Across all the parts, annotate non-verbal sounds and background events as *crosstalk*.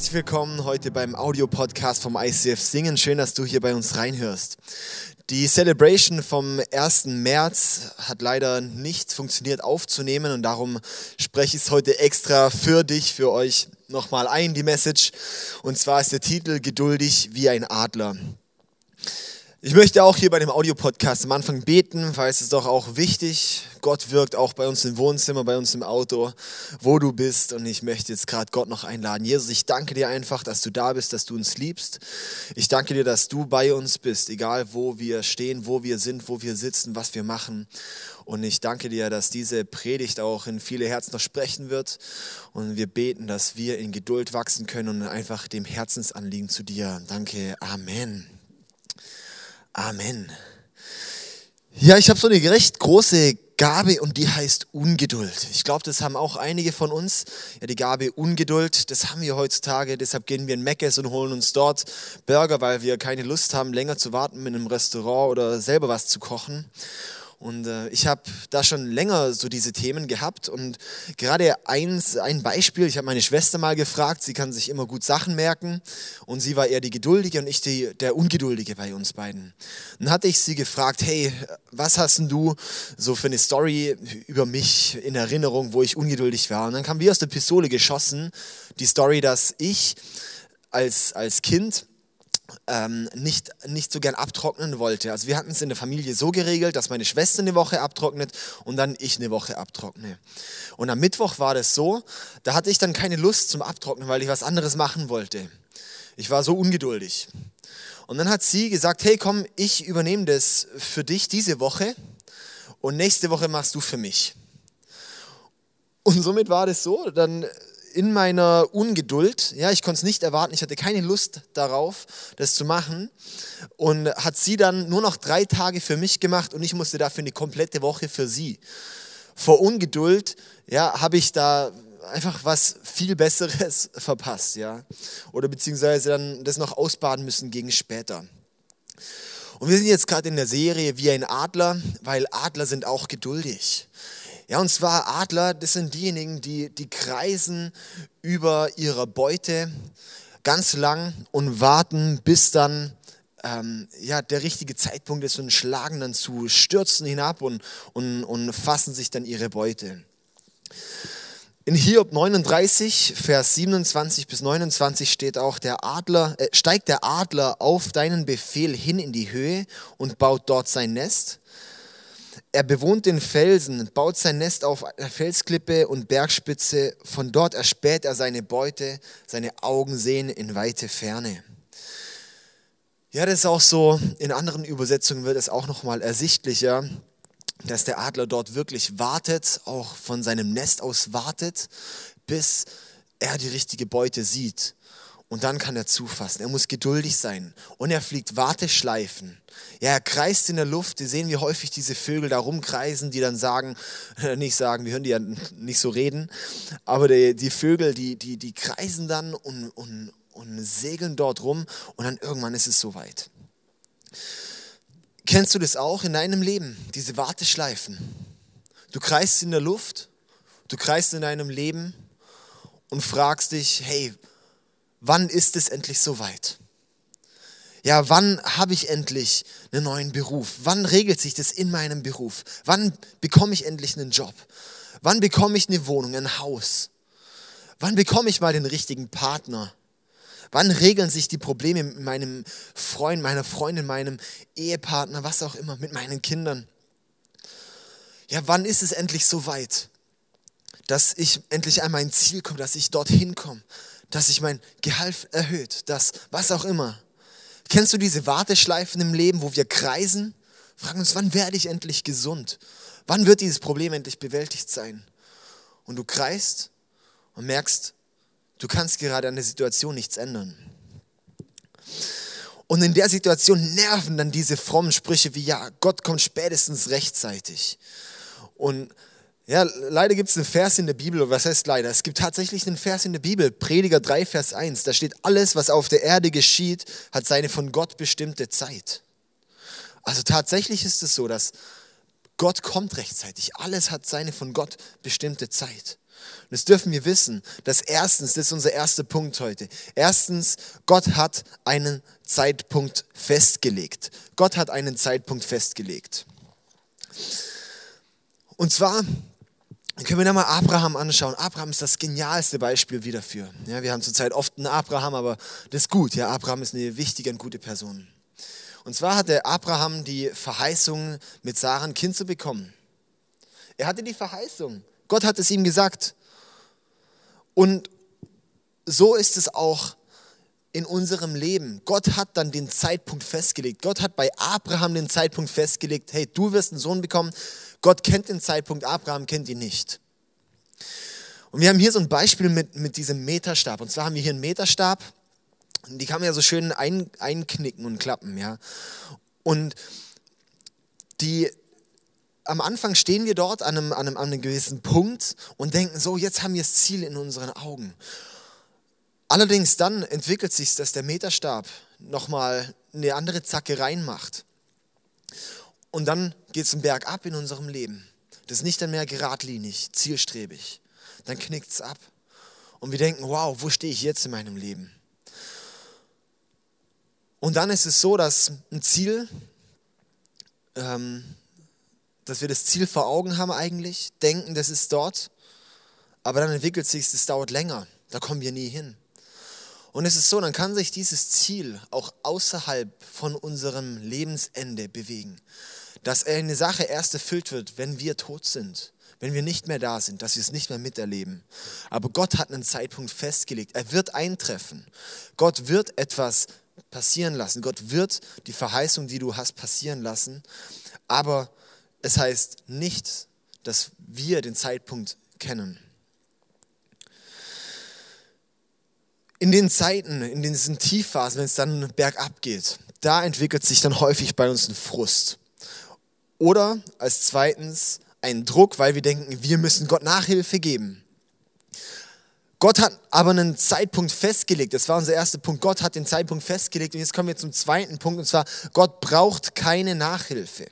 Herzlich willkommen heute beim Audio-Podcast vom ICF Singen. Schön, dass du hier bei uns reinhörst. Die Celebration vom 1. März hat leider nicht funktioniert aufzunehmen und darum spreche ich es heute extra für dich, für euch nochmal ein, die Message. Und zwar ist der Titel Geduldig wie ein Adler. Ich möchte auch hier bei dem Audiopodcast am Anfang beten, weil es ist doch auch wichtig. Gott wirkt auch bei uns im Wohnzimmer, bei uns im Auto, wo du bist. Und ich möchte jetzt gerade Gott noch einladen. Jesus, ich danke dir einfach, dass du da bist, dass du uns liebst. Ich danke dir, dass du bei uns bist, egal wo wir stehen, wo wir sind, wo wir sitzen, was wir machen. Und ich danke dir, dass diese Predigt auch in viele Herzen noch sprechen wird. Und wir beten, dass wir in Geduld wachsen können und einfach dem Herzensanliegen zu dir. Danke. Amen. Amen. Ja, ich habe so eine recht große Gabe und die heißt Ungeduld. Ich glaube, das haben auch einige von uns. Ja, die Gabe Ungeduld, das haben wir heutzutage. Deshalb gehen wir in Meckes und holen uns dort Burger, weil wir keine Lust haben, länger zu warten in einem Restaurant oder selber was zu kochen. Und äh, ich habe da schon länger so diese Themen gehabt und gerade eins, ein Beispiel, ich habe meine Schwester mal gefragt, sie kann sich immer gut Sachen merken und sie war eher die Geduldige und ich die, der Ungeduldige bei uns beiden. Dann hatte ich sie gefragt, hey, was hast denn du so für eine Story über mich in Erinnerung, wo ich ungeduldig war? Und dann kam wie aus der Pistole geschossen die Story, dass ich als, als Kind ähm, nicht, nicht so gern abtrocknen wollte. Also wir hatten es in der Familie so geregelt, dass meine Schwester eine Woche abtrocknet und dann ich eine Woche abtrockne. Und am Mittwoch war das so, da hatte ich dann keine Lust zum Abtrocknen, weil ich was anderes machen wollte. Ich war so ungeduldig. Und dann hat sie gesagt, hey komm, ich übernehme das für dich diese Woche und nächste Woche machst du für mich. Und somit war das so, dann in meiner Ungeduld, ja, ich konnte es nicht erwarten, ich hatte keine Lust darauf, das zu machen. Und hat sie dann nur noch drei Tage für mich gemacht und ich musste dafür eine komplette Woche für sie. Vor Ungeduld, ja, habe ich da einfach was viel Besseres *laughs* verpasst, ja. Oder beziehungsweise dann das noch ausbaden müssen gegen später. Und wir sind jetzt gerade in der Serie wie ein Adler, weil Adler sind auch geduldig. Ja, und zwar Adler, das sind diejenigen, die, die kreisen über ihre Beute ganz lang und warten, bis dann ähm, ja, der richtige Zeitpunkt ist und schlagen dann zu, stürzen hinab und, und, und fassen sich dann ihre Beute. In Hiob 39, Vers 27 bis 29 steht auch, der Adler, äh, steigt der Adler auf deinen Befehl hin in die Höhe und baut dort sein Nest. Er bewohnt den Felsen, baut sein Nest auf einer Felsklippe und Bergspitze. Von dort erspäht er seine Beute, seine Augen sehen in weite Ferne. Ja, das ist auch so, in anderen Übersetzungen wird es auch nochmal ersichtlicher, dass der Adler dort wirklich wartet, auch von seinem Nest aus wartet, bis er die richtige Beute sieht. Und dann kann er zufassen. Er muss geduldig sein. Und er fliegt Warteschleifen. Ja, er kreist in der Luft. Wir sehen, wie häufig diese Vögel da rumkreisen, die dann sagen, nicht sagen, wir hören die ja nicht so reden, aber die, die Vögel, die, die, die kreisen dann und, und, und segeln dort rum und dann irgendwann ist es soweit. Kennst du das auch in deinem Leben, diese Warteschleifen? Du kreist in der Luft, du kreist in deinem Leben und fragst dich, hey, wann ist es endlich soweit? Ja, wann habe ich endlich einen neuen Beruf? Wann regelt sich das in meinem Beruf? Wann bekomme ich endlich einen Job? Wann bekomme ich eine Wohnung, ein Haus? Wann bekomme ich mal den richtigen Partner? Wann regeln sich die Probleme mit meinem Freund, meiner Freundin, meinem Ehepartner, was auch immer, mit meinen Kindern? Ja, wann ist es endlich soweit, dass ich endlich an mein Ziel komme, dass ich dorthin komme? Dass sich mein Gehalt erhöht, dass was auch immer. Kennst du diese Warteschleifen im Leben, wo wir kreisen? Fragen uns, wann werde ich endlich gesund? Wann wird dieses Problem endlich bewältigt sein? Und du kreist und merkst, du kannst gerade an der Situation nichts ändern. Und in der Situation nerven dann diese frommen Sprüche wie, ja, Gott kommt spätestens rechtzeitig. Und ja, leider gibt es einen Vers in der Bibel, was heißt leider? Es gibt tatsächlich einen Vers in der Bibel, Prediger 3, Vers 1. Da steht, alles, was auf der Erde geschieht, hat seine von Gott bestimmte Zeit. Also tatsächlich ist es so, dass Gott kommt rechtzeitig. Alles hat seine von Gott bestimmte Zeit. Und das dürfen wir wissen, dass erstens, das ist unser erster Punkt heute, erstens, Gott hat einen Zeitpunkt festgelegt. Gott hat einen Zeitpunkt festgelegt. Und zwar können wir da mal Abraham anschauen. Abraham ist das genialste Beispiel wieder für. Ja, wir haben zurzeit oft einen Abraham, aber das ist gut. Ja, Abraham ist eine wichtige und gute Person. Und zwar hatte Abraham die Verheißung, mit Sarah ein Kind zu bekommen. Er hatte die Verheißung. Gott hat es ihm gesagt. Und so ist es auch in unserem Leben. Gott hat dann den Zeitpunkt festgelegt. Gott hat bei Abraham den Zeitpunkt festgelegt, hey, du wirst einen Sohn bekommen. Gott kennt den Zeitpunkt, Abraham kennt ihn nicht. Und wir haben hier so ein Beispiel mit, mit diesem Meterstab. Und zwar haben wir hier einen Meterstab. Die kann man ja so schön ein, einknicken und klappen, ja. Und die, am Anfang stehen wir dort an einem, an, einem, an einem gewissen Punkt und denken so, jetzt haben wir das Ziel in unseren Augen. Allerdings dann entwickelt sich, dass der Meterstab nochmal eine andere Zacke reinmacht. Und dann geht es einen Berg ab in unserem Leben. Das ist nicht dann mehr geradlinig, zielstrebig. Dann knickt es ab. Und wir denken, wow, wo stehe ich jetzt in meinem Leben? Und dann ist es so, dass ein Ziel, ähm, dass wir das Ziel vor Augen haben eigentlich, denken, das ist dort, aber dann entwickelt sich, es dauert länger, da kommen wir nie hin. Und es ist so, dann kann sich dieses Ziel auch außerhalb von unserem Lebensende bewegen. Dass eine Sache erst erfüllt wird, wenn wir tot sind, wenn wir nicht mehr da sind, dass wir es nicht mehr miterleben. Aber Gott hat einen Zeitpunkt festgelegt. Er wird eintreffen. Gott wird etwas passieren lassen. Gott wird die Verheißung, die du hast, passieren lassen. Aber es heißt nicht, dass wir den Zeitpunkt kennen. In den Zeiten, in diesen Tiefphasen, wenn es dann bergab geht, da entwickelt sich dann häufig bei uns ein Frust. Oder als zweitens ein Druck, weil wir denken, wir müssen Gott Nachhilfe geben. Gott hat aber einen Zeitpunkt festgelegt. Das war unser erster Punkt. Gott hat den Zeitpunkt festgelegt. Und jetzt kommen wir zum zweiten Punkt. Und zwar, Gott braucht keine Nachhilfe.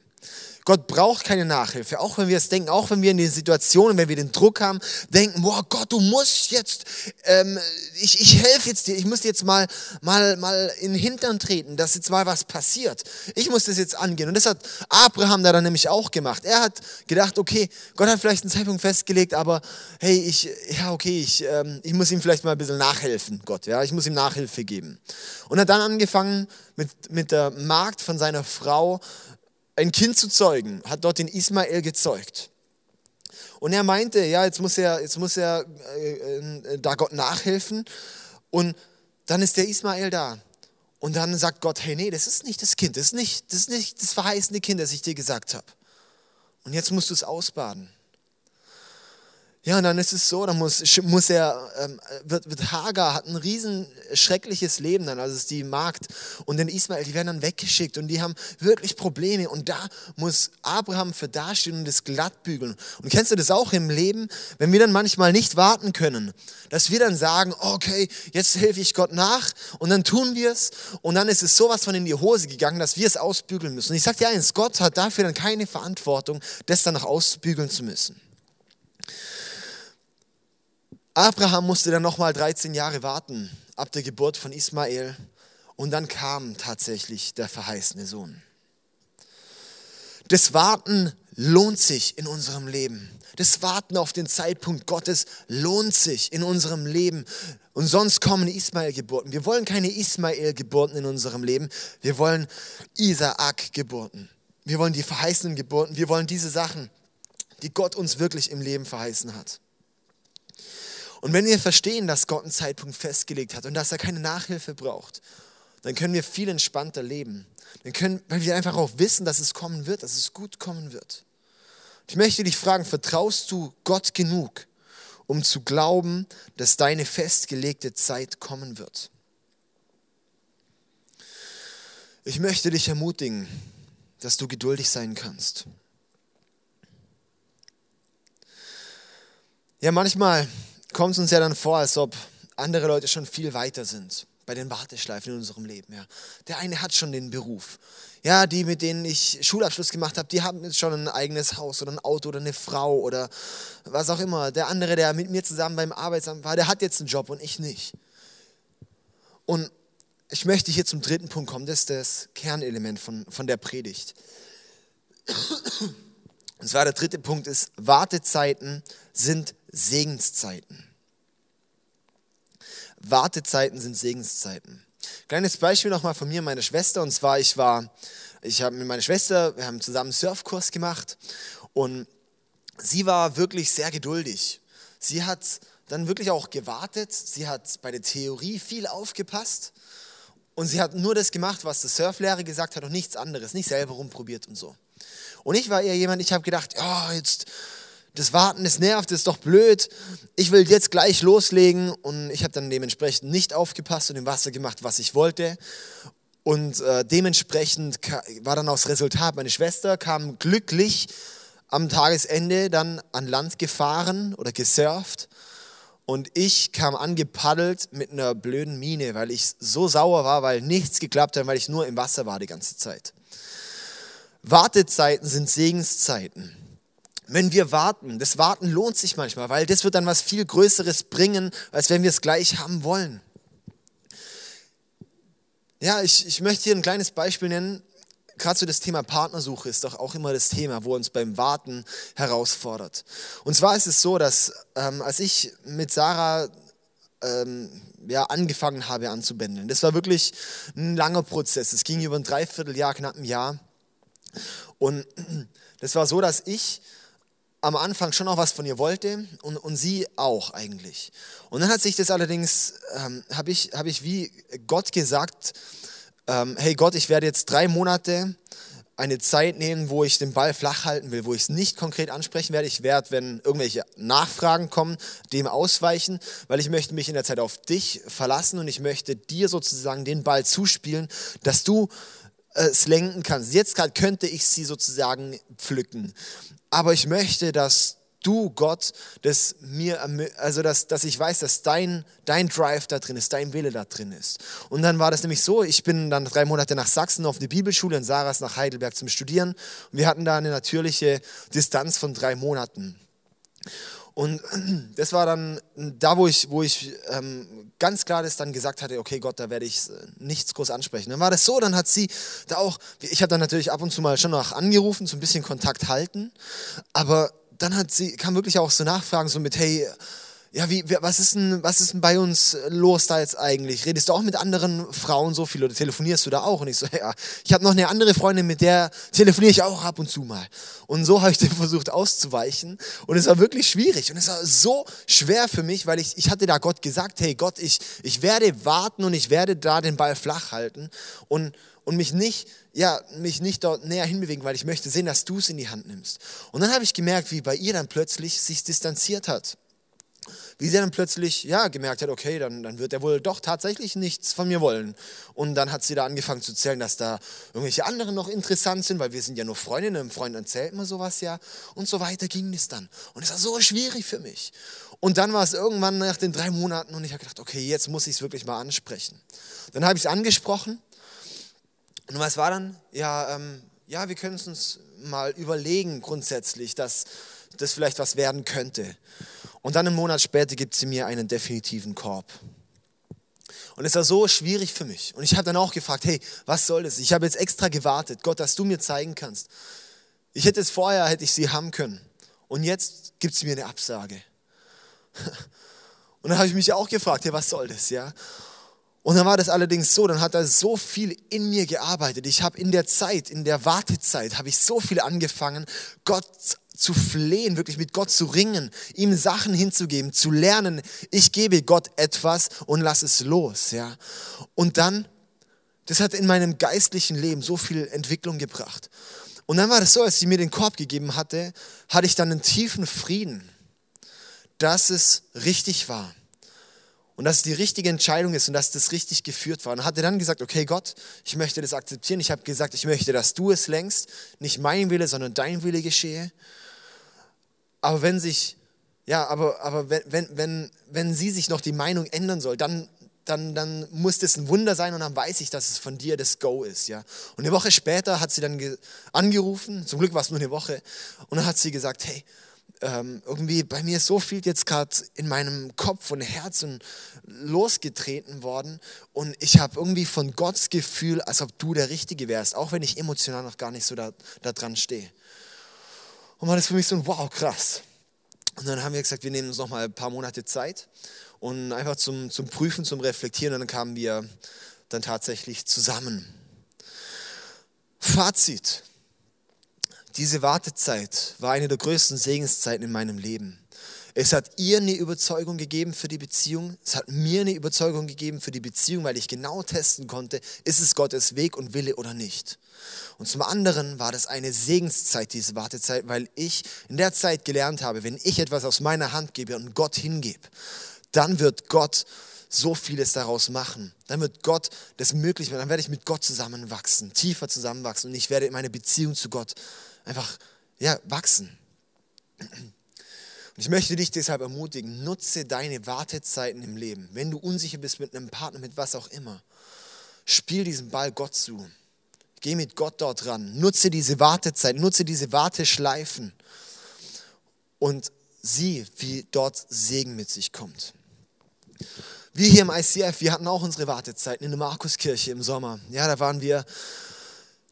Gott braucht keine Nachhilfe, auch wenn wir es denken, auch wenn wir in den Situationen, wenn wir den Druck haben, denken, boah Gott, du musst jetzt, ähm, ich, ich helfe jetzt dir, ich muss jetzt mal, mal, mal in den Hintern treten, dass jetzt mal was passiert. Ich muss das jetzt angehen. Und das hat Abraham da dann nämlich auch gemacht. Er hat gedacht, okay, Gott hat vielleicht einen Zeitpunkt festgelegt, aber hey, ich, ja okay, ich, ähm, ich muss ihm vielleicht mal ein bisschen nachhelfen, Gott, ja, ich muss ihm Nachhilfe geben. Und hat dann angefangen mit, mit der Magd von seiner Frau, ein Kind zu zeugen, hat dort den Ismael gezeugt. Und er meinte, ja, jetzt muss er, jetzt muss er äh, äh, da Gott nachhelfen. Und dann ist der Ismael da. Und dann sagt Gott, hey, nee, das ist nicht das Kind, das ist nicht das, ist nicht das verheißene Kind, das ich dir gesagt habe. Und jetzt musst du es ausbaden. Ja, und dann ist es so, dann muss, muss er, ähm, wird, wird Hagar, hat ein riesen schreckliches Leben dann, also ist die Magd und den Ismael, die werden dann weggeschickt und die haben wirklich Probleme und da muss Abraham für dastehen und das glatt bügeln. Und kennst du das auch im Leben, wenn wir dann manchmal nicht warten können, dass wir dann sagen, okay, jetzt helfe ich Gott nach und dann tun wir es und dann ist es sowas von in die Hose gegangen, dass wir es ausbügeln müssen. Und ich sage dir eins, Gott hat dafür dann keine Verantwortung, das dann noch ausbügeln zu müssen. Abraham musste dann nochmal 13 Jahre warten ab der Geburt von Ismael und dann kam tatsächlich der verheißene Sohn. Das Warten lohnt sich in unserem Leben. Das Warten auf den Zeitpunkt Gottes lohnt sich in unserem Leben. Und sonst kommen Ismael-Geburten. Wir wollen keine Ismael-Geburten in unserem Leben. Wir wollen Isaak-Geburten. Wir wollen die verheißenen Geburten. Wir wollen diese Sachen, die Gott uns wirklich im Leben verheißen hat. Und wenn wir verstehen, dass Gott einen Zeitpunkt festgelegt hat und dass er keine Nachhilfe braucht, dann können wir viel entspannter leben. Dann können, weil wir einfach auch wissen, dass es kommen wird, dass es gut kommen wird. Ich möchte dich fragen, vertraust du Gott genug, um zu glauben, dass deine festgelegte Zeit kommen wird? Ich möchte dich ermutigen, dass du geduldig sein kannst. Ja, manchmal kommt es uns ja dann vor, als ob andere Leute schon viel weiter sind. bei den Warteschleifen in unserem Leben. Ja. Der eine hat schon den Beruf. Ja, die, mit denen ich Schulabschluss gemacht habe, die haben jetzt schon ein eigenes Haus oder ein Auto oder eine Frau oder was auch immer. Der andere, der mit mir zusammen beim Arbeitsamt war, der hat jetzt einen Job und ich nicht. Und ich möchte hier zum dritten Punkt kommen, das ist das Kernelement von, von der Predigt. Und zwar der dritte Punkt ist, Wartezeiten sind Segenszeiten. Wartezeiten sind Segenszeiten. Kleines Beispiel nochmal von mir, meine Schwester. Und zwar, ich war, ich habe mit meiner Schwester, wir haben zusammen einen Surfkurs gemacht und sie war wirklich sehr geduldig. Sie hat dann wirklich auch gewartet. Sie hat bei der Theorie viel aufgepasst und sie hat nur das gemacht, was der Surflehrer gesagt hat und nichts anderes, nicht selber rumprobiert und so. Und ich war eher jemand, ich habe gedacht, oh, jetzt das Warten, das nervt, das ist doch blöd. Ich will jetzt gleich loslegen und ich habe dann dementsprechend nicht aufgepasst und im Wasser gemacht, was ich wollte. Und äh, dementsprechend war dann auch das Resultat. Meine Schwester kam glücklich am Tagesende dann an Land gefahren oder gesurft und ich kam angepaddelt mit einer blöden Miene, weil ich so sauer war, weil nichts geklappt hat, weil ich nur im Wasser war die ganze Zeit. Wartezeiten sind Segenszeiten. Wenn wir warten, das Warten lohnt sich manchmal, weil das wird dann was viel Größeres bringen, als wenn wir es gleich haben wollen. Ja, ich, ich möchte hier ein kleines Beispiel nennen gerade so das Thema Partnersuche ist doch auch immer das Thema, wo uns beim Warten herausfordert. Und zwar ist es so, dass ähm, als ich mit Sarah ähm, ja, angefangen habe anzubändeln, das war wirklich ein langer Prozess. Es ging über ein Dreivierteljahr, knapp ein Jahr. Und *clears throat* das war so, dass ich am Anfang schon auch was von ihr wollte und, und sie auch eigentlich. Und dann hat sich das allerdings, ähm, habe ich, hab ich wie Gott gesagt, ähm, hey Gott, ich werde jetzt drei Monate eine Zeit nehmen, wo ich den Ball flach halten will, wo ich es nicht konkret ansprechen werde. Ich werde, wenn irgendwelche Nachfragen kommen, dem ausweichen, weil ich möchte mich in der Zeit auf dich verlassen und ich möchte dir sozusagen den Ball zuspielen, dass du es lenken kannst. Jetzt gerade könnte ich sie sozusagen pflücken. Aber ich möchte, dass du, Gott, das mir, also dass, dass ich weiß, dass dein, dein Drive da drin ist, dein Wille da drin ist. Und dann war das nämlich so, ich bin dann drei Monate nach Sachsen auf eine Bibelschule und Sarah ist nach Heidelberg zum Studieren. Und wir hatten da eine natürliche Distanz von drei Monaten. Und *clears throat* das war dann da, wo ich, wo ich ähm, ganz klar das dann gesagt hatte, okay Gott, da werde ich äh, nichts groß ansprechen. Dann war das so, dann hat sie da auch, ich habe dann natürlich ab und zu mal schon noch angerufen, so ein bisschen Kontakt halten, aber dann hat sie, kam wirklich auch so Nachfragen so mit, hey, ja, wie, was, ist denn, was ist denn bei uns los da jetzt eigentlich? Redest du auch mit anderen Frauen so viel oder telefonierst du da auch? Und ich so, *laughs* ja, ich habe noch eine andere Freundin, mit der telefoniere ich auch ab und zu mal. Und so habe ich *laughs* dann versucht auszuweichen. Und es war wirklich schwierig. Und es war so schwer für mich, weil ich, ich hatte da Gott gesagt, hey Gott, ich, ich werde warten und ich werde da den Ball flach halten. Und, und mich nicht, ja, mich nicht dort näher hinbewegen, weil ich möchte sehen, dass du es in die Hand nimmst. Und dann habe ich gemerkt, wie bei ihr dann plötzlich sich distanziert hat. Wie sie dann plötzlich, ja, gemerkt hat, okay, dann, dann wird er wohl doch tatsächlich nichts von mir wollen. Und dann hat sie da angefangen zu zählen, dass da irgendwelche anderen noch interessant sind, weil wir sind ja nur Freundinnen, ein Freund erzählt mir sowas ja. Und so weiter ging es dann. Und es war so schwierig für mich. Und dann war es irgendwann nach den drei Monaten und ich habe gedacht, okay, jetzt muss ich es wirklich mal ansprechen. Dann habe ich es angesprochen und was war dann? Ja, ähm, ja wir können es uns mal überlegen grundsätzlich, dass das vielleicht was werden könnte. Und dann einen Monat später gibt sie mir einen definitiven Korb. Und es war so schwierig für mich. Und ich habe dann auch gefragt, hey, was soll das? Ich habe jetzt extra gewartet, Gott, dass du mir zeigen kannst. Ich hätte es vorher, hätte ich sie haben können. Und jetzt gibt sie mir eine Absage. *laughs* Und dann habe ich mich auch gefragt, hey, was soll das, ja? Und dann war das allerdings so, dann hat er so viel in mir gearbeitet. Ich habe in der Zeit, in der Wartezeit, habe ich so viel angefangen, Gott zu flehen, wirklich mit Gott zu ringen, ihm Sachen hinzugeben, zu lernen, ich gebe Gott etwas und lass es los, ja. Und dann, das hat in meinem geistlichen Leben so viel Entwicklung gebracht. Und dann war das so, als sie mir den Korb gegeben hatte, hatte ich dann einen tiefen Frieden, dass es richtig war und dass es die richtige Entscheidung ist und dass das richtig geführt war. Und hat er dann gesagt, okay Gott, ich möchte das akzeptieren. Ich habe gesagt, ich möchte, dass du es längst, nicht mein Wille, sondern dein Wille geschehe. Aber wenn sich, ja, aber, aber wenn, wenn, wenn, wenn sie sich noch die Meinung ändern soll, dann, dann, dann muss das ein Wunder sein und dann weiß ich, dass es von dir das Go ist. Ja? Und eine Woche später hat sie dann angerufen, zum Glück war es nur eine Woche, und dann hat sie gesagt, hey, ähm, irgendwie bei mir ist so viel jetzt gerade in meinem Kopf und Herzen losgetreten worden und ich habe irgendwie von Gottes Gefühl, als ob du der Richtige wärst, auch wenn ich emotional noch gar nicht so da, da dran stehe. Und war das für mich so ein Wow, krass. Und dann haben wir gesagt, wir nehmen uns noch mal ein paar Monate Zeit und einfach zum, zum Prüfen, zum Reflektieren und dann kamen wir dann tatsächlich zusammen. Fazit. Diese Wartezeit war eine der größten Segenszeiten in meinem Leben. Es hat ihr eine Überzeugung gegeben für die Beziehung. Es hat mir eine Überzeugung gegeben für die Beziehung, weil ich genau testen konnte, ist es Gottes Weg und Wille oder nicht. Und zum anderen war das eine Segenszeit, diese Wartezeit, weil ich in der Zeit gelernt habe, wenn ich etwas aus meiner Hand gebe und Gott hingebe, dann wird Gott so vieles daraus machen. Dann wird Gott das möglich machen. Dann werde ich mit Gott zusammenwachsen, tiefer zusammenwachsen und ich werde in meine Beziehung zu Gott einfach ja, wachsen. Ich möchte dich deshalb ermutigen, nutze deine Wartezeiten im Leben. Wenn du unsicher bist mit einem Partner, mit was auch immer, spiel diesen Ball Gott zu. Geh mit Gott dort ran. Nutze diese Wartezeit, nutze diese Warteschleifen und sieh, wie dort Segen mit sich kommt. Wir hier im ICF, wir hatten auch unsere Wartezeiten in der Markuskirche im Sommer. Ja, da waren wir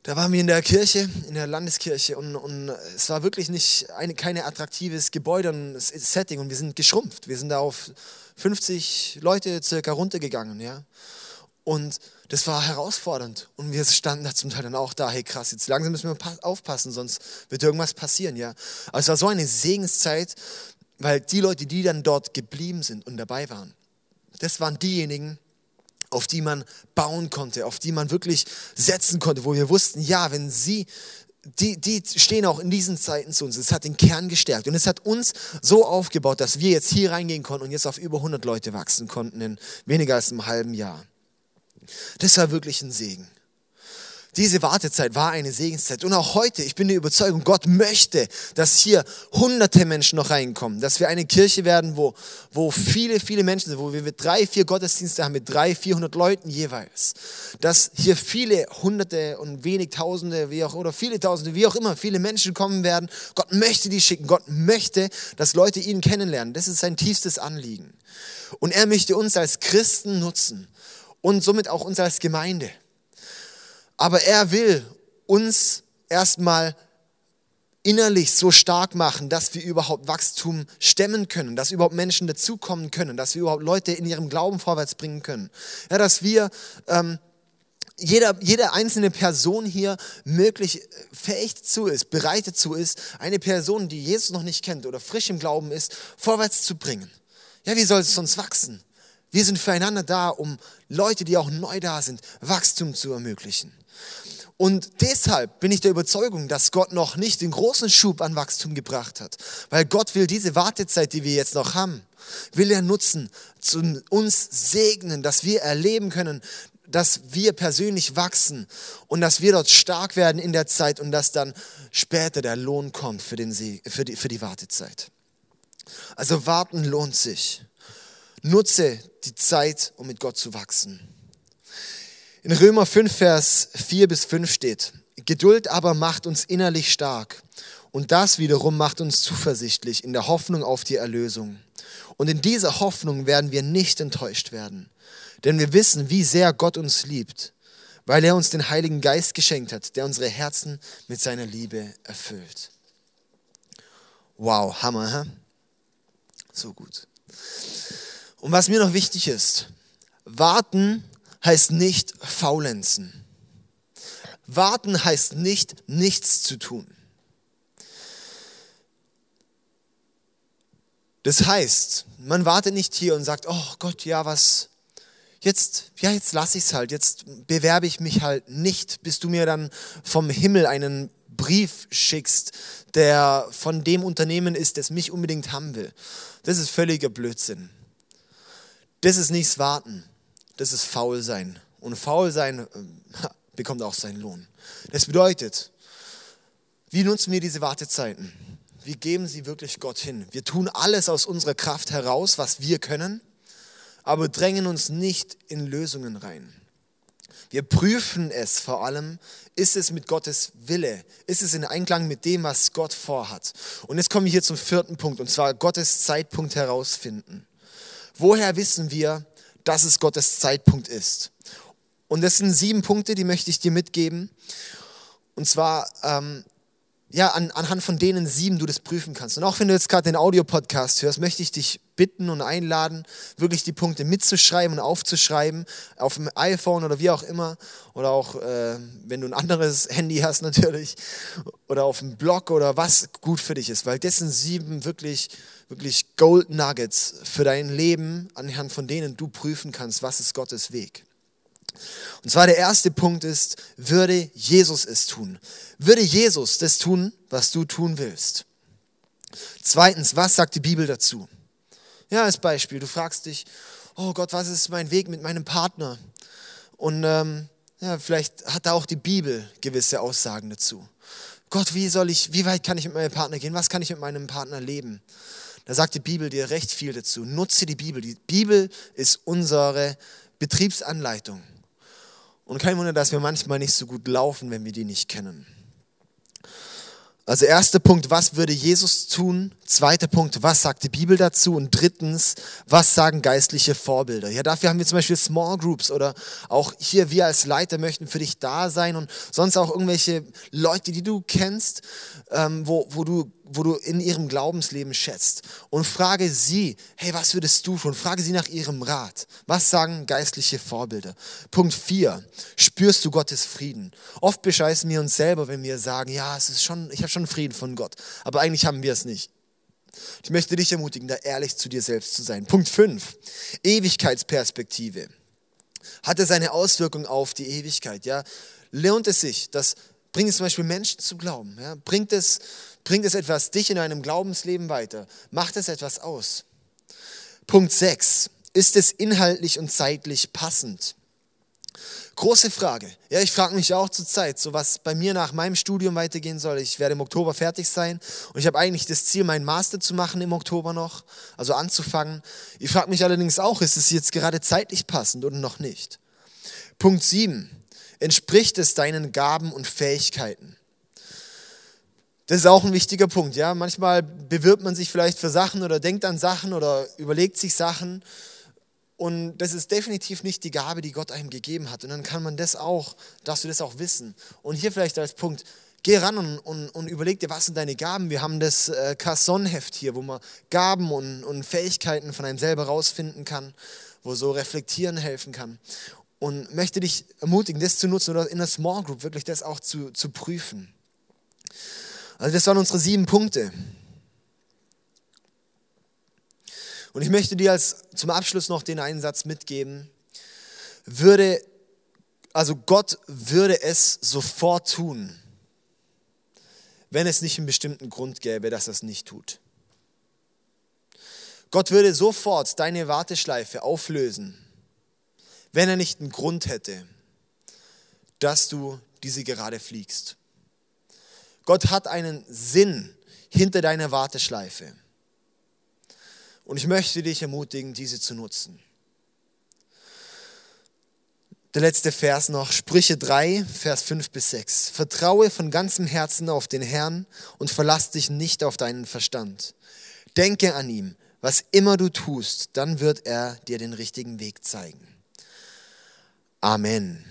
da waren wir in der Kirche, in der Landeskirche und, und es war wirklich nicht eine, kein attraktives Gebäude und Setting und wir sind geschrumpft. Wir sind da auf 50 Leute circa runtergegangen, ja. Und das war herausfordernd und wir standen da zum Teil dann auch da, hey krass, jetzt langsam müssen wir aufpassen, sonst wird irgendwas passieren, ja. Aber es war so eine Segenszeit, weil die Leute, die dann dort geblieben sind und dabei waren, das waren diejenigen, auf die man bauen konnte, auf die man wirklich setzen konnte, wo wir wussten, ja, wenn sie, die, die stehen auch in diesen Zeiten zu uns. Es hat den Kern gestärkt und es hat uns so aufgebaut, dass wir jetzt hier reingehen konnten und jetzt auf über 100 Leute wachsen konnten in weniger als einem halben Jahr. Das war wirklich ein Segen. Diese Wartezeit war eine Segenszeit. Und auch heute, ich bin der Überzeugung, Gott möchte, dass hier hunderte Menschen noch reinkommen. Dass wir eine Kirche werden, wo, wo viele, viele Menschen sind, wo wir drei, vier Gottesdienste haben mit drei, vierhundert Leuten jeweils. Dass hier viele hunderte und wenig Tausende, wie auch, oder viele Tausende, wie auch immer, viele Menschen kommen werden. Gott möchte die schicken. Gott möchte, dass Leute ihn kennenlernen. Das ist sein tiefstes Anliegen. Und er möchte uns als Christen nutzen und somit auch uns als Gemeinde. Aber er will uns erstmal innerlich so stark machen, dass wir überhaupt Wachstum stemmen können, dass überhaupt Menschen dazukommen können, dass wir überhaupt Leute in ihrem Glauben vorwärts bringen können. Ja, dass wir, ähm, jeder, jede einzelne Person hier möglich fähig dazu ist, bereit dazu ist, eine Person, die Jesus noch nicht kennt oder frisch im Glauben ist, vorwärts zu bringen. Ja, wie soll es sonst wachsen? Wir sind füreinander da, um Leute, die auch neu da sind, Wachstum zu ermöglichen. Und deshalb bin ich der Überzeugung, dass Gott noch nicht den großen Schub an Wachstum gebracht hat. Weil Gott will diese Wartezeit, die wir jetzt noch haben, will er nutzen, zu uns segnen, dass wir erleben können, dass wir persönlich wachsen und dass wir dort stark werden in der Zeit und dass dann später der Lohn kommt für, den See, für, die, für die Wartezeit. Also warten lohnt sich. Nutze die Zeit, um mit Gott zu wachsen. In Römer 5, Vers 4 bis 5 steht, Geduld aber macht uns innerlich stark und das wiederum macht uns zuversichtlich in der Hoffnung auf die Erlösung. Und in dieser Hoffnung werden wir nicht enttäuscht werden, denn wir wissen, wie sehr Gott uns liebt, weil er uns den Heiligen Geist geschenkt hat, der unsere Herzen mit seiner Liebe erfüllt. Wow, Hammer, hä? So gut. Und was mir noch wichtig ist, warten heißt nicht faulenzen. Warten heißt nicht nichts zu tun. Das heißt, man wartet nicht hier und sagt, oh Gott, ja, was, jetzt, ja, jetzt lasse ich es halt, jetzt bewerbe ich mich halt nicht, bis du mir dann vom Himmel einen Brief schickst, der von dem Unternehmen ist, das mich unbedingt haben will. Das ist völliger Blödsinn. Das ist nichts warten das ist faul sein. Und faul sein äh, bekommt auch seinen Lohn. Das bedeutet, wie nutzen wir diese Wartezeiten? Wir geben sie wirklich Gott hin. Wir tun alles aus unserer Kraft heraus, was wir können. aber drängen uns nicht in Lösungen rein. Wir prüfen es vor allem, ist es mit Gottes Wille? Ist es in Einklang mit dem, was Gott vorhat? Und jetzt kommen wir hier zum vierten Punkt, und zwar Gottes Zeitpunkt herausfinden. Woher wissen wir, dass es Gottes Zeitpunkt ist? Und das sind sieben Punkte, die möchte ich dir mitgeben. Und zwar ähm, ja, an, anhand von denen sieben du das prüfen kannst. Und auch wenn du jetzt gerade den Audiopodcast hörst, möchte ich dich bitten und einladen, wirklich die Punkte mitzuschreiben und aufzuschreiben, auf dem iPhone oder wie auch immer, oder auch, äh, wenn du ein anderes *laughs* Handy hast natürlich, oder auf dem Blog oder was gut für dich ist, weil das sind sieben wirklich, wirklich Gold Nuggets für dein Leben, anhand von denen du prüfen kannst, was ist Gottes Weg. Und zwar der erste Punkt ist, würde Jesus es tun? Würde Jesus das tun, was du tun willst? Zweitens, was sagt die Bibel dazu? Ja, als Beispiel, du fragst dich, oh Gott, was ist mein Weg mit meinem Partner? Und ähm, ja, vielleicht hat da auch die Bibel gewisse Aussagen dazu. Gott, wie soll ich, wie weit kann ich mit meinem Partner gehen? Was kann ich mit meinem Partner leben? Da sagt die Bibel dir recht viel dazu. Nutze die Bibel. Die Bibel ist unsere Betriebsanleitung. Und kein Wunder, dass wir manchmal nicht so gut laufen, wenn wir die nicht kennen. Also erster Punkt, was würde Jesus tun? Zweiter Punkt, was sagt die Bibel dazu? Und drittens, was sagen geistliche Vorbilder? Ja, dafür haben wir zum Beispiel Small Groups oder auch hier wir als Leiter möchten für dich da sein und sonst auch irgendwelche Leute, die du kennst, ähm, wo, wo du wo du in ihrem Glaubensleben schätzt und frage sie, hey, was würdest du tun? Frage sie nach ihrem Rat. Was sagen geistliche Vorbilder? Punkt 4. Spürst du Gottes Frieden? Oft bescheißen wir uns selber, wenn wir sagen, ja, es ist schon, ich habe schon Frieden von Gott, aber eigentlich haben wir es nicht. Ich möchte dich ermutigen, da ehrlich zu dir selbst zu sein. Punkt 5. Ewigkeitsperspektive. Hat es eine Auswirkung auf die Ewigkeit? Ja? Lohnt es sich, das bringt es zum Beispiel Menschen zu glauben? Ja? Bringt es Bringt es etwas dich in deinem Glaubensleben weiter? Macht es etwas aus? Punkt 6. Ist es inhaltlich und zeitlich passend? Große Frage. Ja, ich frage mich auch zur Zeit, so was bei mir nach meinem Studium weitergehen soll. Ich werde im Oktober fertig sein und ich habe eigentlich das Ziel, meinen Master zu machen im Oktober noch, also anzufangen. Ich frage mich allerdings auch, ist es jetzt gerade zeitlich passend oder noch nicht? Punkt 7. Entspricht es deinen Gaben und Fähigkeiten? Das ist auch ein wichtiger Punkt. Ja? Manchmal bewirbt man sich vielleicht für Sachen oder denkt an Sachen oder überlegt sich Sachen. Und das ist definitiv nicht die Gabe, die Gott einem gegeben hat. Und dann kann man das auch, darfst du das auch wissen. Und hier vielleicht als Punkt, geh ran und, und, und überleg dir, was sind deine Gaben. Wir haben das äh, Casson-Heft hier, wo man Gaben und, und Fähigkeiten von einem selber rausfinden kann, wo so reflektieren helfen kann. Und möchte dich ermutigen, das zu nutzen oder in der Small Group wirklich das auch zu, zu prüfen. Also das waren unsere sieben Punkte. Und ich möchte dir als zum Abschluss noch den Einsatz mitgeben. Würde, also Gott würde es sofort tun, wenn es nicht einen bestimmten Grund gäbe, dass er es nicht tut. Gott würde sofort deine Warteschleife auflösen, wenn er nicht einen Grund hätte, dass du diese gerade fliegst. Gott hat einen Sinn hinter deiner Warteschleife. Und ich möchte dich ermutigen, diese zu nutzen. Der letzte Vers noch, Sprüche 3, Vers 5 bis 6. Vertraue von ganzem Herzen auf den Herrn und verlass dich nicht auf deinen Verstand. Denke an ihm, was immer du tust, dann wird er dir den richtigen Weg zeigen. Amen.